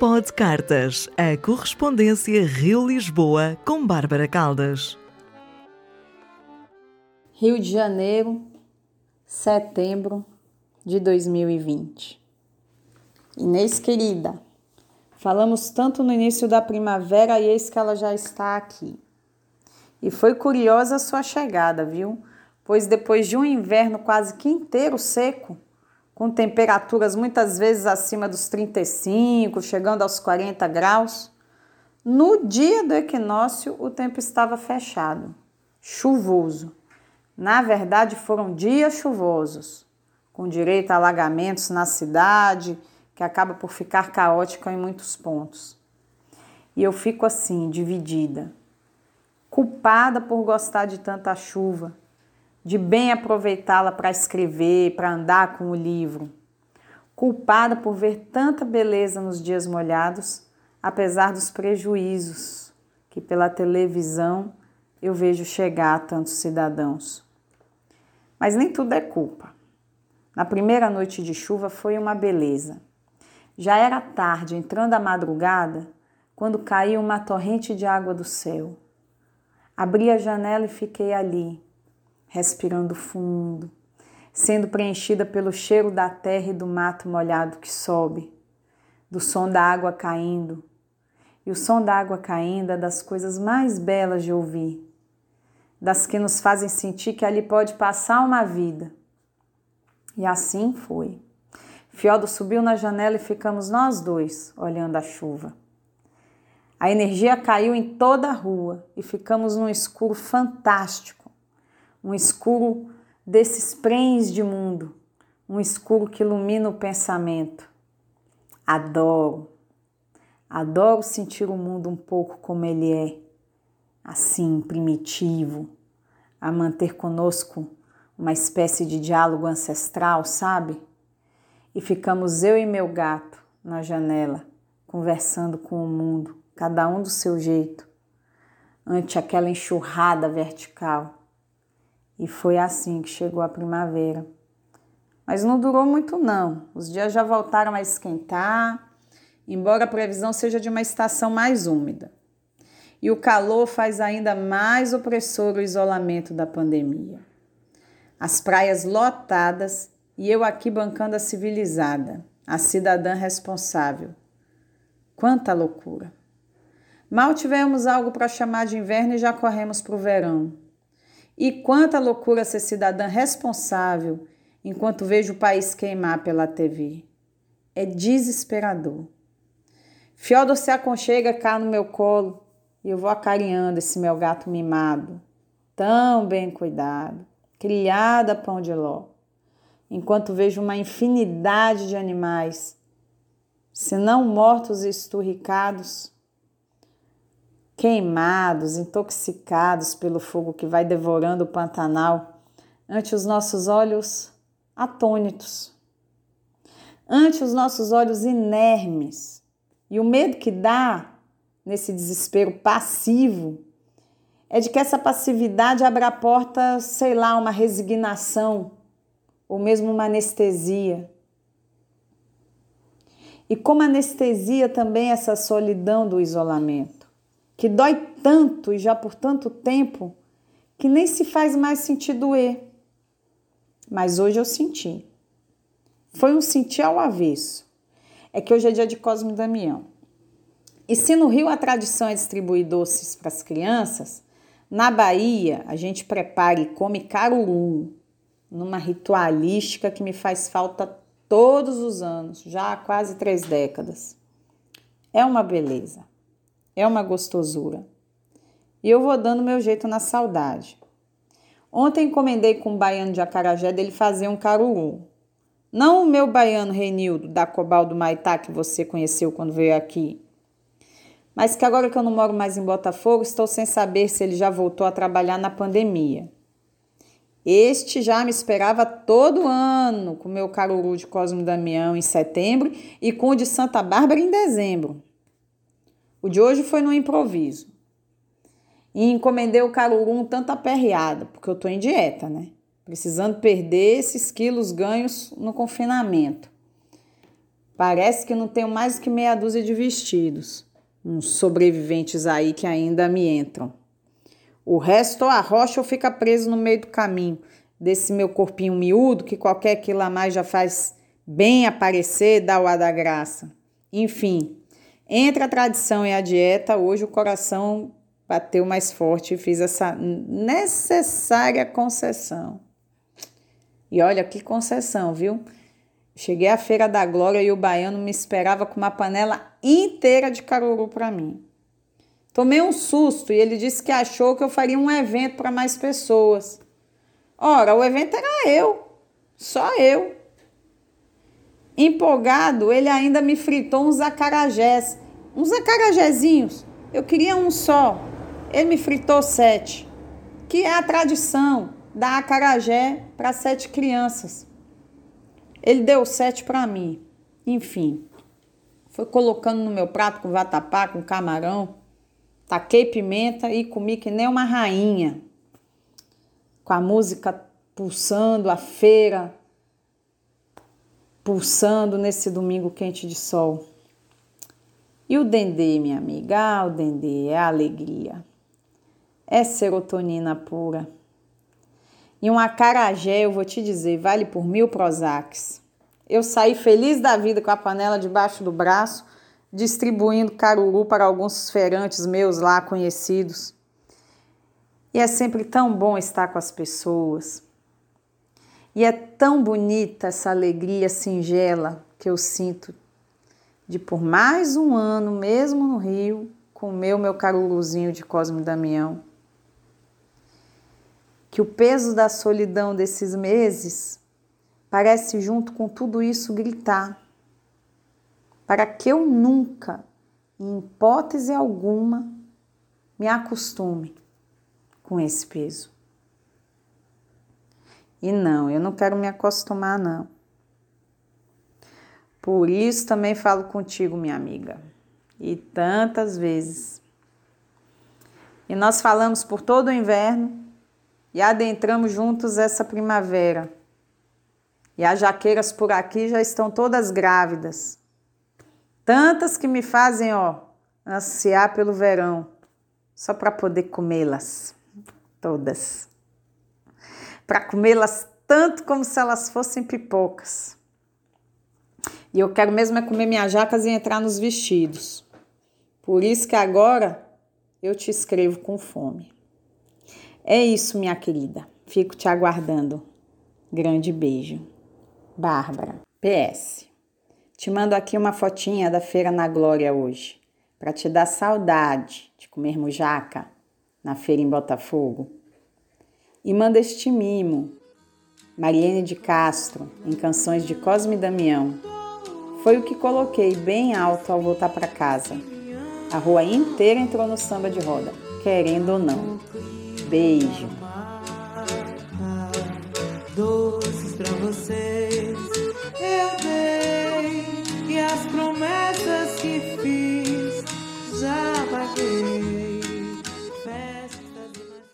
Pod Cartas, a correspondência Rio-Lisboa com Bárbara Caldas. Rio de Janeiro, setembro de 2020. Inês querida, falamos tanto no início da primavera e eis que ela já está aqui. E foi curiosa a sua chegada, viu? Pois depois de um inverno quase que inteiro seco, com temperaturas muitas vezes acima dos 35, chegando aos 40 graus, no dia do equinócio o tempo estava fechado, chuvoso. Na verdade, foram dias chuvosos, com direito a alagamentos na cidade, que acaba por ficar caótica em muitos pontos. E eu fico assim, dividida, culpada por gostar de tanta chuva, de bem aproveitá-la para escrever, para andar com o livro. Culpada por ver tanta beleza nos dias molhados, apesar dos prejuízos que pela televisão eu vejo chegar a tantos cidadãos. Mas nem tudo é culpa. Na primeira noite de chuva foi uma beleza. Já era tarde, entrando a madrugada, quando caiu uma torrente de água do céu. Abri a janela e fiquei ali, respirando fundo, sendo preenchida pelo cheiro da terra e do mato molhado que sobe, do som da água caindo. E o som da água caindo é das coisas mais belas de ouvir, das que nos fazem sentir que ali pode passar uma vida. E assim foi. Fiodo subiu na janela e ficamos nós dois olhando a chuva. A energia caiu em toda a rua e ficamos num escuro fantástico um escuro desses prens de mundo, um escuro que ilumina o pensamento. Adoro, adoro sentir o mundo um pouco como ele é, assim, primitivo, a manter conosco uma espécie de diálogo ancestral, sabe? E ficamos eu e meu gato na janela, conversando com o mundo, cada um do seu jeito, ante aquela enxurrada vertical e foi assim que chegou a primavera. Mas não durou muito não. Os dias já voltaram a esquentar, embora a previsão seja de uma estação mais úmida. E o calor faz ainda mais opressor o isolamento da pandemia. As praias lotadas e eu aqui bancando a civilizada, a cidadã responsável. Quanta loucura! Mal tivemos algo para chamar de inverno e já corremos para o verão. E quanta loucura ser cidadã responsável enquanto vejo o país queimar pela TV. É desesperador. Fiodor se aconchega cá no meu colo e eu vou acarinhando esse meu gato mimado, tão bem cuidado, criado a pão de ló, enquanto vejo uma infinidade de animais, se não mortos e esturricados, queimados, intoxicados pelo fogo que vai devorando o Pantanal, ante os nossos olhos atônitos, ante os nossos olhos inermes. E o medo que dá nesse desespero passivo é de que essa passividade abra a porta, sei lá, uma resignação ou mesmo uma anestesia. E como anestesia também essa solidão do isolamento que dói tanto e já por tanto tempo que nem se faz mais sentir doer. Mas hoje eu senti. Foi um sentir ao avesso. É que hoje é dia de Cosme e Damião. E se no Rio a tradição é distribuir doces para as crianças, na Bahia a gente prepara e come caruru, numa ritualística que me faz falta todos os anos, já há quase três décadas. É uma beleza. É uma gostosura. E eu vou dando meu jeito na saudade. Ontem encomendei com um baiano de Acarajé dele fazer um caruru. Não o meu baiano Renildo, da Cobal do Maitá, que você conheceu quando veio aqui. Mas que agora que eu não moro mais em Botafogo, estou sem saber se ele já voltou a trabalhar na pandemia. Este já me esperava todo ano com meu caruru de Cosmo Damião em setembro e com o de Santa Bárbara em dezembro. O de hoje foi no improviso. E encomendei o carurum tanto aperreado, porque eu tô em dieta, né? Precisando perder esses quilos ganhos no confinamento. Parece que não tenho mais que meia dúzia de vestidos, uns sobreviventes aí que ainda me entram. O resto ou arrocha ou fica preso no meio do caminho desse meu corpinho miúdo que qualquer quilo a mais já faz bem aparecer, dá o ar da graça. Enfim, entre a tradição e a dieta, hoje o coração bateu mais forte e fiz essa necessária concessão. E olha que concessão, viu? Cheguei à Feira da Glória e o baiano me esperava com uma panela inteira de caruru para mim. Tomei um susto e ele disse que achou que eu faria um evento para mais pessoas. Ora, o evento era eu, só eu. Empolgado, ele ainda me fritou uns acarajés, uns acarajézinhos. Eu queria um só. Ele me fritou sete, que é a tradição da acarajé para sete crianças. Ele deu sete para mim. Enfim, foi colocando no meu prato com vatapá, com camarão. Taquei pimenta e comi que nem uma rainha. Com a música pulsando, a feira pulsando nesse domingo quente de sol. E o dendê, minha amiga, ah, o dendê é alegria. É serotonina pura. E um acarajé, eu vou te dizer, vale por mil Prozacs. Eu saí feliz da vida com a panela debaixo do braço, distribuindo caruru para alguns feirantes meus lá conhecidos. E é sempre tão bom estar com as pessoas. E é tão bonita essa alegria singela que eu sinto de por mais um ano, mesmo no Rio, comer o meu caruruzinho de Cosme Damião que o peso da solidão desses meses parece, junto com tudo isso, gritar para que eu nunca, em hipótese alguma, me acostume com esse peso. E não, eu não quero me acostumar, não. Por isso também falo contigo, minha amiga, e tantas vezes. E nós falamos por todo o inverno e adentramos juntos essa primavera. E as jaqueiras por aqui já estão todas grávidas. Tantas que me fazem, ó, ansiar pelo verão, só para poder comê-las. Todas. Para comê-las tanto como se elas fossem pipocas. E eu quero mesmo é comer minhas jacas e entrar nos vestidos. Por isso que agora eu te escrevo com fome. É isso, minha querida. Fico te aguardando. Grande beijo. Bárbara. PS. Te mando aqui uma fotinha da Feira na Glória hoje, para te dar saudade de comer mujaca na feira em Botafogo. E manda este mimo, Mariene de Castro, em canções de Cosme Damião. Foi o que coloquei bem alto ao voltar para casa. A rua inteira entrou no samba de roda, querendo ou não. Beijo.